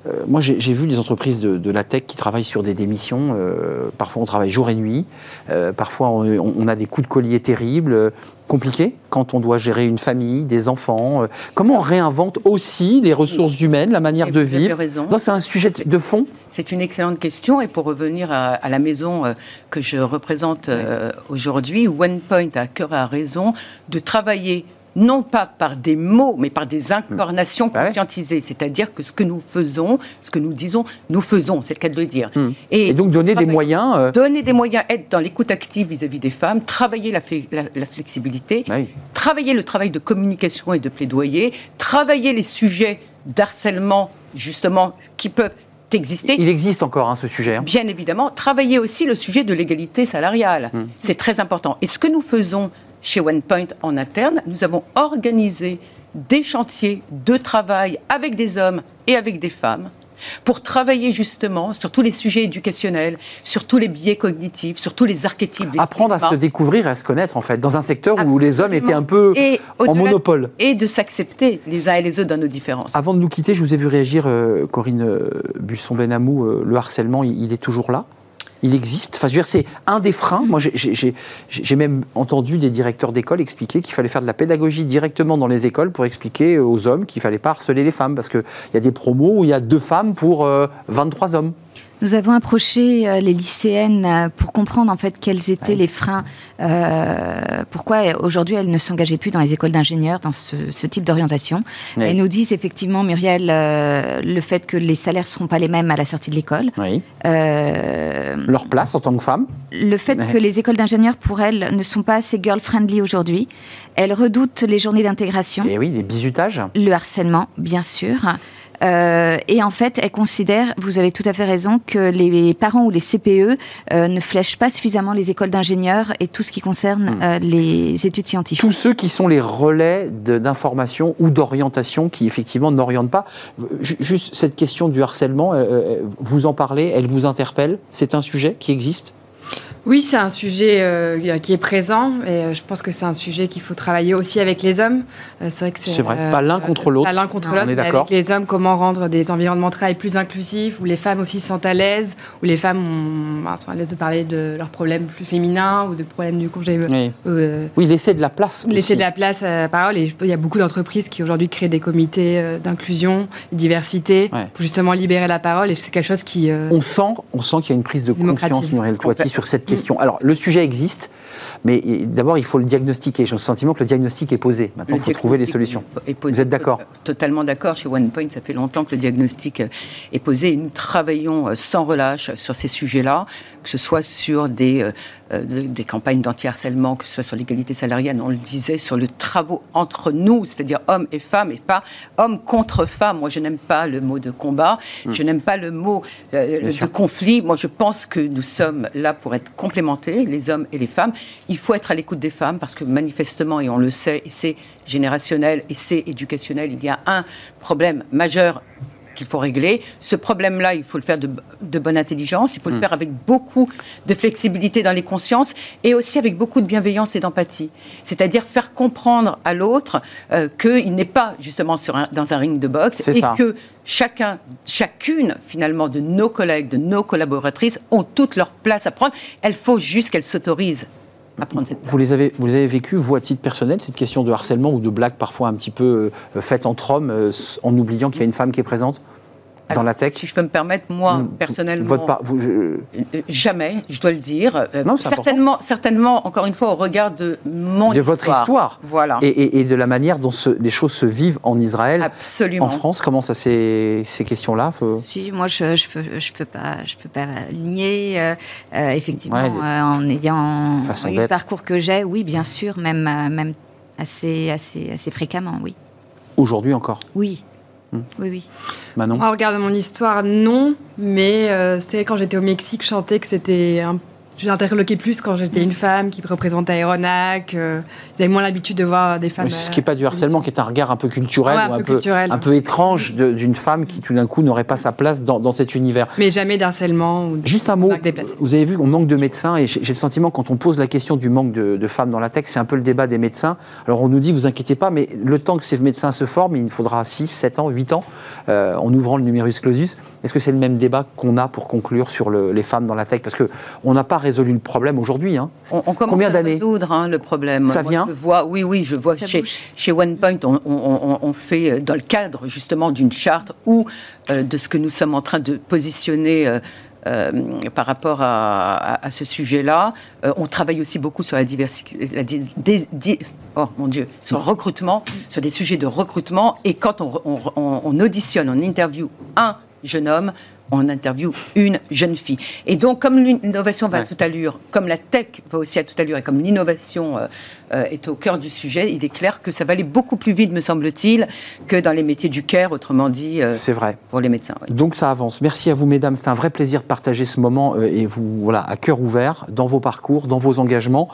euh, moi, j'ai j'ai vu les entreprises de, de la tech qui travaillent sur des démissions. euh, parfois, on travaille jour et nuit. Euh, parfois, on, on a des coups de collier terribles. Compliqués quand on doit gérer une famille, des enfants. Euh, comment on réinvente aussi les ressources humaines, la manière Et de vous vivre C'est un sujet de, fond. C'est une excellente question. Et pour revenir à, à la maison euh, que je représente euh, aujourd'hui, OnePoint a à cœur et à raison de travailler non pas par des mots, mais par des incarnations Bah conscientisées. C'est-à-dire que ce que nous faisons, ce que nous disons, nous faisons, c'est le cas de le dire. Et, donc donner des moyens. euh, Donner des moyens, être dans l'écoute active vis-à-vis des femmes, travailler la, fle- la- la flexibilité, bah oui. travailler le travail de communication et de plaidoyer, travailler les sujets d'harcèlement, justement, qui peuvent exister. Il existe encore hein, ce sujet. hein. Bien évidemment, travailler aussi le sujet de l'égalité salariale. Hum. C'est très important. Et ce que nous faisons chez OnePoint en interne, nous avons organisé des chantiers de travail avec des hommes et avec des femmes pour travailler justement sur tous les sujets éducationnels, sur tous les biais cognitifs, sur tous les archétypes. les Apprendre à se découvrir et à se connaître, en fait, dans un secteur où les hommes étaient un peu Et en monopole. Et de s'accepter les uns et les autres dans nos différences. Avant de nous quitter, je vous ai vu réagir, euh, Corinne euh, Busson-Benamou, euh, le harcèlement, il est toujours là il existe. Enfin, c'est un des freins. Moi, j'ai- même entendu des directeurs d'école expliquer qu'il fallait faire de la pédagogie directement dans les écoles pour expliquer aux hommes qu'il fallait pas harceler les femmes. Parce qu'il y a des promos où il y a deux femmes pour euh, 23 hommes. Nous avons approché euh, les lycéennes euh, pour comprendre en fait quels étaient les freins, euh, pourquoi euh, aujourd'hui elles ne s'engageaient plus dans les écoles d'ingénieurs, dans ce, ce type d'orientation. Elles nous disent effectivement, Muriel, euh, le fait que les salaires ne seront pas les mêmes à la sortie de l'école. Oui. Euh, Leur place en tant que femme. le fait Ouais. que les écoles d'ingénieurs, pour elles, ne sont pas assez girl-friendly aujourd'hui. Elles redoutent les journées d'intégration, Et oui, les bizutages. le harcèlement, bien sûr. Euh, et en fait, elles considèrent, vous avez tout à fait raison, que les parents ou les CPE euh, ne flèchent pas suffisamment les écoles d'ingénieurs et tout ce qui concerne euh, les études scientifiques. Tous ceux qui sont les relais d'information ou d'orientation qui effectivement n'orientent pas. Ju- Juste cette question du harcèlement, vous en parlez, elle vous interpelle? C'est un sujet qui existe? Oui, c'est un sujet euh, qui est présent et euh, je pense que c'est un sujet qu'il faut travailler aussi avec les hommes. Euh, c'est vrai que c'est C'est vrai, pas l'un contre l'autre. Pas l'un contre Non, l'autre, on est mais d'accord. avec les hommes, comment rendre des environnements de travail plus inclusifs, où les femmes aussi se sentent à l'aise, où les femmes ont- bah, sont à l'aise de parler de leurs problèmes plus féminins ou de problèmes du congé. Oui. Oui, laisser de la place. Laisser aussi. de la place à la parole. Et il y a beaucoup d'entreprises qui aujourd'hui créent des comités d'inclusion, diversité, Ouais. pour justement libérer la parole. Et c'est quelque chose qui. On sent, on sent qu'il y a une prise de conscience, Muriel Coati, sur cette question. Alors, le sujet existe, mais d'abord, il faut le diagnostiquer. J'ai le sentiment que le diagnostic est posé. Maintenant, il faut trouver les solutions. Vous êtes d'accord? Totalement d'accord. Chez OnePoint, ça fait longtemps que le diagnostic est posé et nous travaillons euh, sans relâche sur ces sujets-là, que ce soit sur des, euh, euh, des campagnes d'anti-harcèlement, que ce soit sur l'égalité salariale, on le disait, sur le travaux entre nous, c'est-à-dire hommes et femmes, et pas hommes contre femmes. Moi, je n'aime pas le mot de combat, hmm. je n'aime pas le mot de conflit. Moi, je pense que nous sommes là pour être complémentés, les hommes et les femmes. Il faut être à l'écoute des femmes parce que manifestement, et on le sait, et c'est générationnel et c'est éducationnel, il y a un problème majeur qu'il faut régler. Ce problème-là, il faut le faire de, bonne intelligence, il faut le hmm. faire avec beaucoup de flexibilité dans les consciences et aussi avec beaucoup de bienveillance et d'empathie. C'est-à-dire faire comprendre à l'autre euh, qu'il n'est pas justement sur dans un ring de boxe et que chacun, chacune finalement de nos collègues, de nos collaboratrices ont toute leur place à prendre. Il faut juste qu'elles s'autorisent Vous les avez, vous les avez vécu, vous, à titre personnel, cette question de harcèlement ou de blague parfois un petit peu euh, faite entre hommes, euh, en oubliant qu'il y a une femme qui est présente? Dans la tech Si je peux me permettre, moi, hmm. personnellement, Votre euh, jamais, je dois le dire. Euh, non, certainement, certainement, encore une fois, au regard de mon de votre histoire. Voilà. Et, de la manière dont les choses se vivent en Israël, Absolument. en France. Comment ça, ces, ces questions-là Si, moi, je ne je peux, je peux, pas, je peux pas nier. Euh, effectivement, en ayant le parcours que j'ai, oui, bien sûr, même, même assez, assez, assez fréquemment, oui. Aujourd'hui encore Oui. Hmm. Oui, oui. Manon Moi, regarde mon histoire, non, mais euh, c'était quand j'étais au Mexique, chanter que c'était un j'ai interloqué plus quand j'étais une femme qui représentait Aéronac. Euh, ils avaient moins l'habitude de voir des femmes. ce qui n'est pas du harcèlement, qui est un regard un peu culturel, un, peu, un peu étrange d'une femme qui tout d'un coup n'aurait pas sa place dans, cet univers. Mais jamais d'harcèlement. Juste un mot. Vous avez vu, on manque de médecins et j'ai le sentiment quand on pose la question du manque de, femmes dans la tech, c'est un peu le débat des médecins. Alors on nous dit, vous inquiétez pas, mais le temps que ces médecins se forment, il faudra 6, 7 ans, 8 ans euh, en ouvrant le numerus clausus. Est-ce que c'est le même débat qu'on a pour conclure sur les femmes dans la tech? Parce qu'on n'a pas résolu le problème aujourd'hui. Hein. On, commence Combien à résoudre hein, le problème? Ça vient je vois, Oui, oui, je vois chez, chez, OnePoint, on, on, fait euh, dans le cadre justement d'une charte ou euh, de ce que nous sommes en train de positionner. Euh, par rapport à, ce sujet-là. on travaille aussi beaucoup sur la diversité, oh mon Dieu, sur le recrutement, sur des sujets de recrutement. Et quand on, on auditionne, on interview un jeune homme, on interview une jeune fille. Et donc, comme l'innovation va à toute allure, comme la tech va aussi à toute allure, et comme l'innovation euh, euh, est au cœur du sujet, il est clair que ça va aller beaucoup plus vite, me semble-t-il, que dans les métiers du care, autrement dit, euh, c'est vrai. pour les médecins. Donc ça avance. Merci à vous, mesdames. C'est un vrai plaisir de partager ce moment et vous, voilà, à cœur ouvert dans vos parcours, dans vos engagements.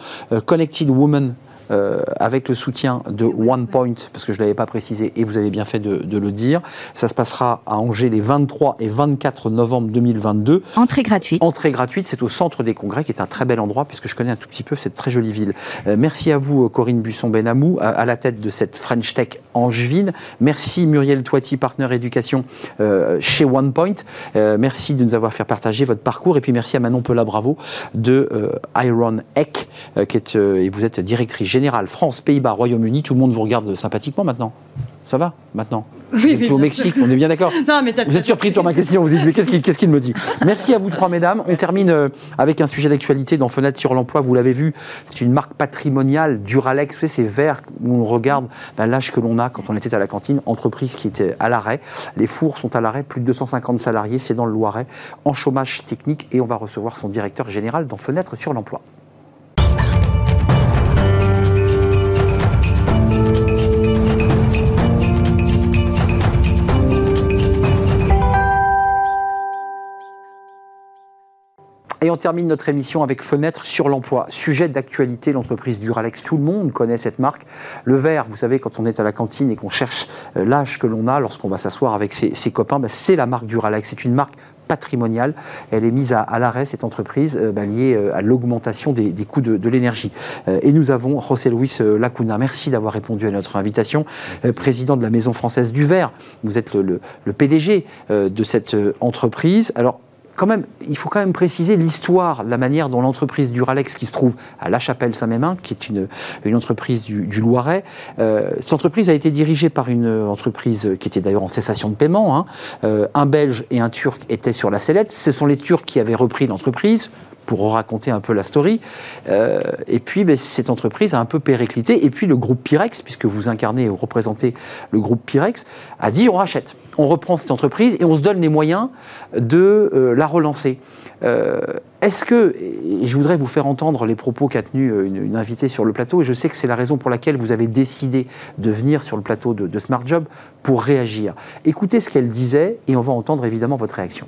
Connected Women euh, avec le soutien de OnePoint, parce que je ne l'avais pas précisé et vous avez bien fait de, le dire. Ça se passera à Angers les 23 et 24 novembre 2022. Entrée gratuite. Entrée gratuite, c'est au centre des congrès, qui est un très bel endroit, puisque je connais un tout petit peu cette très jolie ville. Euh, merci à vous, Corinne Busson-Benamou, à, la tête de cette French Tech angevine. Merci Muriel Toiti, partenaire éducation euh, chez OnePoint. merci de nous avoir fait partager votre parcours. Et puis merci à Manon Pela-Bravo de Iron Eck, qui est, et vous êtes directrice générale France, Pays-Bas, Royaume-Uni, tout le monde vous regarde sympathiquement maintenant. Ça va maintenant oui, au Mexique, on est bien d'accord Vous êtes surprise par ma question, vous dites, mais qu'est-ce qu'il me dit Merci à vous trois, mesdames. On termine euh, avec un sujet d'actualité dans Fenêtre sur l'emploi. Vous l'avez vu, c'est une marque patrimoniale, Duralex. Vous savez, ces verres où on regarde ben, l'âge que l'on a quand on était à la cantine. Entreprise qui était à l'arrêt. Les fours sont à l'arrêt, plus de 250 salariés, c'est dans le Loiret, en chômage technique. Et on va recevoir son directeur général dans Fenêtre sur l'emploi. Et on termine notre émission avec Fenêtre sur l'emploi. Sujet d'actualité, l'entreprise Duralex. Tout le monde connaît cette marque. Le verre, vous savez, quand on est à la cantine et qu'on cherche euh, l'âge que l'on a lorsqu'on va s'asseoir avec ses, copains, ben, c'est la marque Duralex. C'est une marque patrimoniale. Elle est mise à, l'arrêt, cette entreprise, euh, ben, liée euh, à l'augmentation des, coûts de, l'énergie. et nous avons José Luis Lacuna. Merci d'avoir répondu à notre invitation. président de la Maison française du verre. Vous êtes le, le PDG de cette entreprise. Alors, il faut quand même préciser l'histoire, la manière dont l'entreprise Duralex, qui se trouve à La Chapelle-Saint-Mémin, qui est une, entreprise du, Loiret, euh, cette entreprise a été dirigée par une entreprise qui était d'ailleurs en cessation de paiement. Hein. Euh, un Belge et un Turc étaient sur la sellette. Ce sont les Turcs qui avaient repris l'entreprise pour raconter un peu la story. Euh, et puis, ben, cette entreprise a un peu périclité. Et puis, le groupe Pyrex, puisque vous incarnez vous représentez le groupe Pyrex, a dit on rachète. On reprend cette entreprise et on se donne les moyens de euh, la relancer. Euh, est-ce que, je voudrais vous faire entendre les propos qu'a tenu une, une, invitée sur le plateau, et je sais que c'est la raison pour laquelle vous avez décidé de venir sur le plateau de, de Smart Job pour réagir. Écoutez ce qu'elle disait et on va entendre évidemment votre réaction.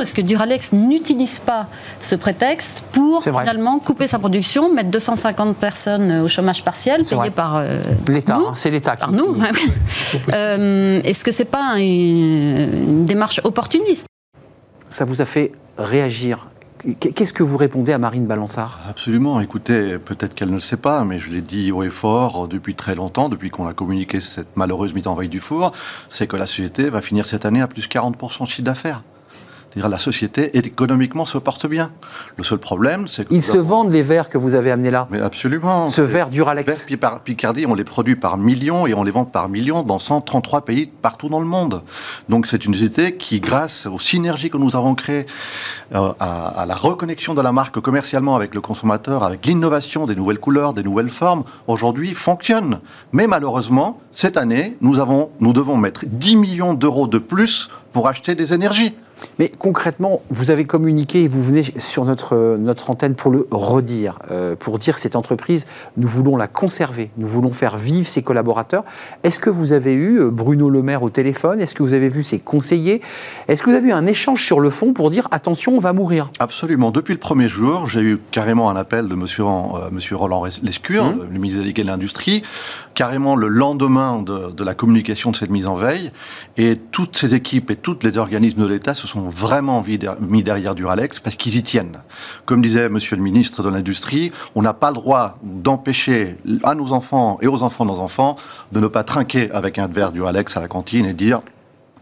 Est-ce que Duralex n'utilise pas ce prétexte pour finalement couper sa production, mettre 250 personnes au chômage partiel, payé par euh, l'État hein, C'est l'État par nous. euh, Est-ce que c'est pas une, une démarche opportuniste? Ça vous a fait réagir. Qu'est-ce que vous répondez à Marine Balançard Absolument. Écoutez, peut-être qu'elle ne le sait pas, mais je l'ai dit haut et fort depuis très longtemps, depuis qu'on a communiqué cette malheureuse mise en veille du four, c'est que la société va finir cette année à plus 40% de chiffre d'affaires la société économiquement se porte bien. Le seul problème, c'est que... Ils se vendent les verres que vous avez amenés là Mais absolument. Ce verre Duralex verre Picardie, on les produit par millions et on les vend par millions dans 133 pays partout dans le monde. Donc c'est une société qui, grâce aux synergies que nous avons créées, euh, à, à, la reconnexion de la marque commercialement avec le consommateur, avec l'innovation des nouvelles couleurs, des nouvelles formes, aujourd'hui fonctionne. Mais malheureusement, cette année, nous, avons, nous devons mettre 10 millions d'euros de plus pour acheter des énergies. Mais concrètement, vous avez communiqué et vous venez sur notre, notre antenne pour le redire, euh, pour dire cette entreprise, nous voulons la conserver, nous voulons faire vivre ses collaborateurs. Est-ce que vous avez eu euh, Bruno Le Maire au téléphone? Est-ce que vous avez vu ses conseillers? Est-ce que vous avez eu un échange sur le fond pour dire attention, on va mourir? Absolument. Depuis le premier jour, j'ai eu carrément un appel de monsieur, euh, monsieur Roland Lescure, mmh. le ministre délégué de l'Industrie, carrément le lendemain de, de, la communication de cette mise en veille. Et toutes ces équipes et tous les organismes de l'État se sont vraiment mis derrière Duralex parce qu'ils y tiennent. Comme disait monsieur le ministre de l'Industrie, on n'a pas le droit d'empêcher à nos enfants et aux enfants de nos enfants de ne pas trinquer avec un verre Duralex à la cantine et dire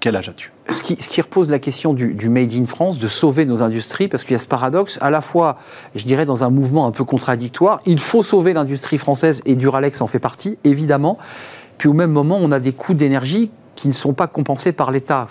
quel âge as-tu? Ce qui, repose la question du, du, Made in France, de sauver nos industries, parce qu'il y a ce paradoxe, à la fois, je dirais, dans un mouvement un peu contradictoire, il faut sauver l'industrie française, et Duralex en fait partie, évidemment, puis au même moment, on a des coûts d'énergie qui ne sont pas compensés par l'État.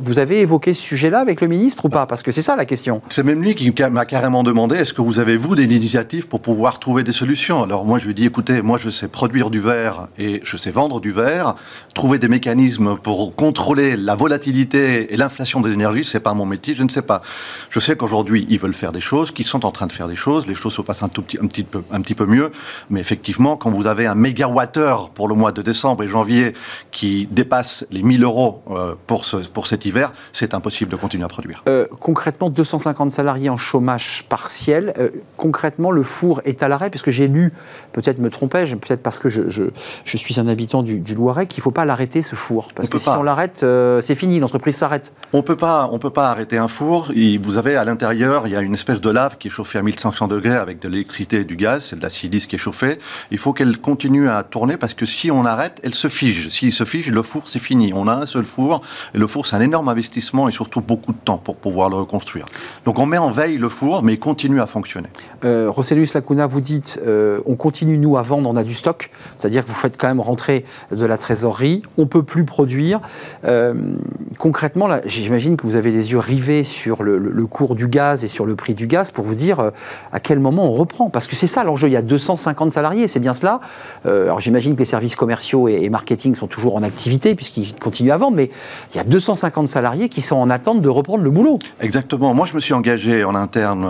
Vous avez évoqué ce sujet-là avec le ministre ou pas? Parce que c'est ça la question. C'est même lui qui m'a carrément demandé est-ce que vous avez, vous, des initiatives pour pouvoir trouver des solutions? Alors moi, je lui ai dit écoutez, moi, je sais produire du verre et je sais vendre du verre. Trouver des mécanismes pour contrôler la volatilité et l'inflation des énergies, c'est pas mon métier, je ne sais pas. Je sais qu'aujourd'hui, ils veulent faire des choses, qu'ils sont en train de faire des choses. Les choses se passent un, tout petit, peu, petit peu mieux. Mais effectivement, quand vous avez un mégawattheure pour le mois de décembre et janvier qui dépasse les 1000 euros euh, pour, pour cet hiver, c'est impossible de continuer à produire. Euh, concrètement, 250 salariés en chômage partiel. Euh, concrètement, le four est à l'arrêt, puisque j'ai lu, peut-être me trompais-je, peut-être parce que je, je, je, suis un habitant du, du Loiret, qu'il ne faut pas l'arrêter, ce four. Parce on que si pas. on l'arrête, euh, c'est fini, l'entreprise s'arrête. On on peut pas arrêter un four. Et vous avez à l'intérieur, il y a une espèce de lave qui est chauffée à 1500 degrés avec de l'électricité et du gaz, c'est de la silice qui est chauffée. Il faut qu'elle continue à tourner parce que si on arrête, elle se fige. S'il se fige, le four, c'est fini. On a un seul four, et le four, c'est un énorme investissement et surtout beaucoup de temps pour pouvoir le reconstruire. Donc on met en veille le four, mais il continue à fonctionner. Euh, Lacuna, vous dites, euh, on continue nous à vendre, on a du stock, c'est-à-dire que vous faites quand même rentrer de la trésorerie, on peut plus produire. Euh, concrètement, j'imagine que vous avez les yeux rivés sur le, cours du gaz et sur le prix du gaz pour vous dire euh, à quel moment on reprend, parce que c'est ça l'enjeu. Il y a 250 salariés, c'est bien cela. Euh, alors j'imagine que les services commerciaux et, et marketing sont toujours en activité puisqu'ils continuent à vendre, mais il y a 250 salariés qui sont en attente de reprendre le boulot. Exactement. Moi, je me suis engagé en interne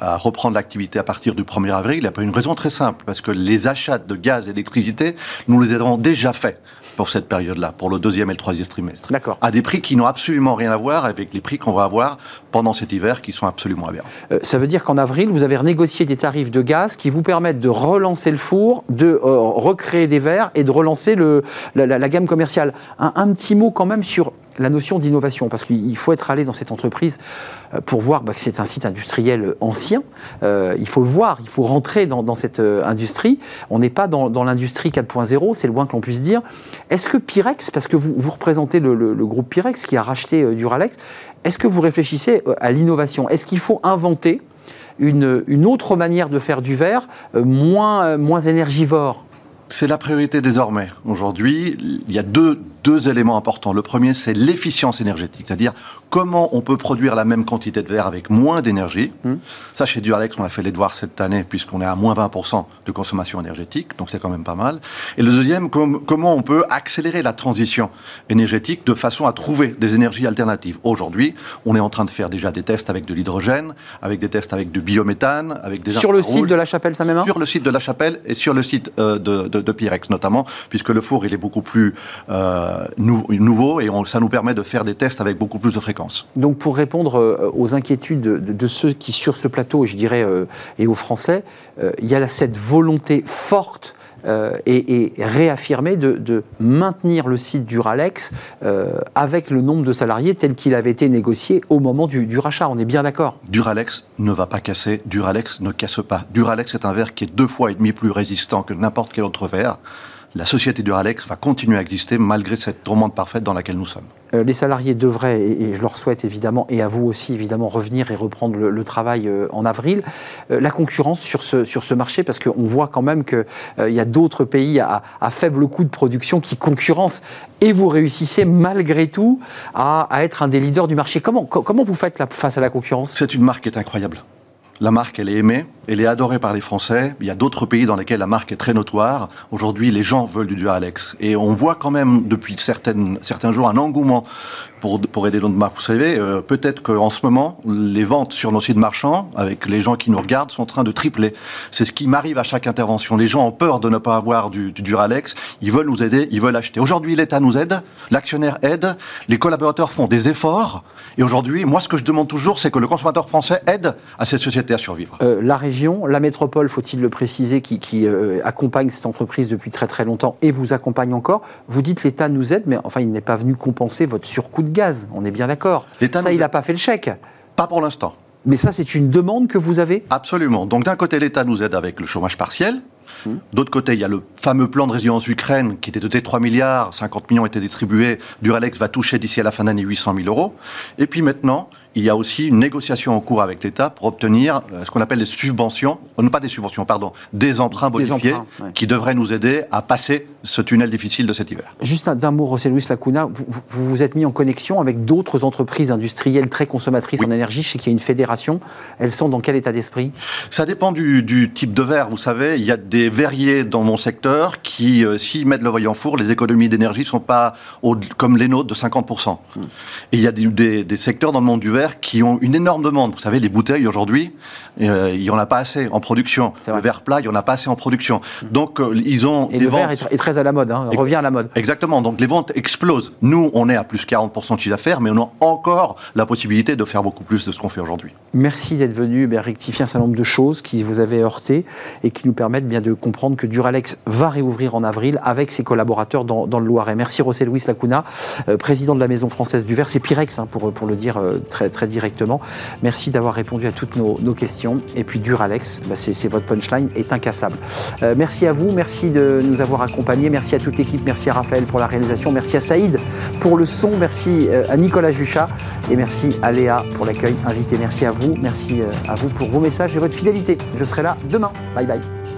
à reprendre l'activité à partir du 1er avril. Il n'y a pas une raison très simple, parce que les achats de gaz et d'électricité, nous les avons déjà faits pour cette période-là, pour le deuxième et le troisième trimestre. D'accord. À des prix qui n'ont absolument rien à voir avec les prix qu'on va avoir pendant cet hiver, qui sont absolument aberrants. Euh, ça veut dire qu'en avril, vous avez renégocié des tarifs de gaz qui vous permettent de relancer le four, de euh, recréer des verres et de relancer le, la, la, la gamme commerciale. Un, un petit mot quand même sur la notion d'innovation, parce qu'il faut être allé dans cette entreprise euh, pour voir bah, que c'est un site industriel ancien. Euh, il faut le voir, il faut rentrer dans, cette euh, industrie. On n'est pas dans, l'industrie 4.0, c'est le moins que l'on puisse dire. Est-ce que Pyrex, parce que vous, représentez le, groupe Pyrex qui a racheté Duralex, est-ce que vous réfléchissez à l'innovation? Est-ce qu'il faut inventer une, autre manière de faire du verre, moins, moins énergivore? C'est la priorité désormais. Aujourd'hui, il y a deux, deux éléments importants. Le premier, c'est l'efficience énergétique, c'est-à-dire comment on peut produire la même quantité de verre avec moins d'énergie. Hmm. Ça, chez Duralex, on a fait les devoirs cette année, puisqu'on est à moins 20% de consommation énergétique, donc c'est quand même pas mal. Et le deuxième, comment on peut accélérer la transition énergétique de façon à trouver des énergies alternatives. Aujourd'hui, on est en train de faire déjà des tests avec de l'hydrogène, avec des tests avec du biométhane, avec des... Sur le site de la Chapelle Saint-Mémin Sur le site de la Chapelle et sur le site euh, de, de, Pyrex notamment, puisque le four, il est beaucoup plus euh, nouveau et ça nous permet de faire des tests avec beaucoup plus de fréquence. Donc pour répondre euh, aux inquiétudes de, ceux qui, sur ce plateau, je dirais, et aux Français, il y a cette volonté forte et, réaffirmée de, maintenir le site Duralex avec le nombre de salariés tel qu'il avait été négocié au moment du, du rachat. On est bien d'accord Duralex ne va pas casser, Duralex ne casse pas. Duralex est un verre qui est deux fois et demi plus résistant que n'importe quel autre verre la société Duralex va continuer à exister malgré cette tourmente parfaite dans laquelle nous sommes. Euh, les salariés devraient, et, je leur souhaite évidemment, et à vous aussi évidemment, revenir et reprendre le, travail euh, en avril. Euh, la concurrence sur ce, sur ce marché, parce qu'on voit quand même qu'il y a d'autres pays à, faible coût de production qui concurrencent, et vous réussissez malgré tout à, être un des leaders du marché. Comment, comment vous faites face à la concurrence? C'est une marque qui est incroyable. La marque, elle est aimée, elle est adorée par les Français. Il y a d'autres pays dans lesquels la marque est très notoire. Aujourd'hui, les gens veulent du Duralex. Et on voit quand même, depuis certaines, certains jours, un engouement pour, aider notre marque. Vous savez, euh, peut-être qu'en ce moment, les ventes sur nos sites marchands, avec les gens qui nous regardent, sont en train de tripler. C'est ce qui m'arrive à chaque intervention. Les gens ont peur de ne pas avoir du, du. Ils veulent nous aider, ils veulent acheter. Aujourd'hui, l'État nous aide, l'actionnaire aide, les collaborateurs font des efforts. Et aujourd'hui, moi, ce que je demande toujours, c'est que le consommateur français aide à cette société à survivre. Euh, la région, la métropole, faut-il le préciser, qui, euh, accompagne cette entreprise depuis très très longtemps et vous accompagne encore. Vous dites l'État nous aide, mais enfin, il n'est pas venu compenser votre surcoût de gaz. On est bien d'accord. Ça, il n'a pas fait le chèque. Pas pour l'instant. Mais ça, c'est une demande que vous avez Absolument. Donc d'un côté, l'État nous aide avec le chômage partiel. Hum. D'autre côté, il y a le fameux plan de résilience Ukraine qui était doté de 3 milliards, 50 millions étaient distribués. Duralex va toucher d'ici à la fin d'année 800 000 euros. Et puis maintenant, il y a aussi une négociation en cours avec l'État pour obtenir euh, ce qu'on appelle des subventions, euh, non pas des subventions, pardon, des emprunts bonifiés qui devraient nous aider à passer ce tunnel difficile de cet hiver. Juste d'un mot, José Luis Lacuna, vous, vous, êtes mis en connexion avec d'autres entreprises industrielles très consommatrices en énergie. Je sais qu'il y a une fédération. Elles sont dans quel état d'esprit? Ça dépend du, type de verre. Vous savez, il y a des verriers dans mon secteur qui, euh, s'ils mettent le voyant four, les économies d'énergie ne sont pas comme les nôtres de 50%. Hmm. Et il y a des, des secteurs dans le monde du verre qui ont une énorme demande. Vous savez, les bouteilles aujourd'hui, euh, il n'y en a pas assez en production. Le verre plat, il n'y en a pas assez en production. Donc, euh, ils ont. Et le verre est, très à la mode, hein, revient à la mode. Exactement. Donc, les ventes explosent. Nous, on est à plus 40% de chiffre d'affaires, mais on a encore la possibilité de faire beaucoup plus de ce qu'on fait aujourd'hui. Merci d'être venu ben, rectifier un certain nombre de choses qui vous avaient heurté et qui nous permettent bien de comprendre que Duralex va réouvrir en avril avec ses collaborateurs dans, le Loiret. Merci José Luis Lacuna, euh, président de la Maison française du verre. C'est Pirex, hein, pour, pour le dire très, très directement. Merci d'avoir répondu à toutes nos, questions. Et puis Duralex, bah c'est votre punchline, est incassable. Euh, merci à vous, merci de nous avoir accompagnés, merci à toute l'équipe, merci à Raphaël pour la réalisation, merci à Saïd pour le son, merci euh, à Nicolas Juchat et merci à Léa pour l'accueil invité. Merci à vous, merci euh, à vous pour vos messages et votre fidélité. Je serai là demain. Bye bye.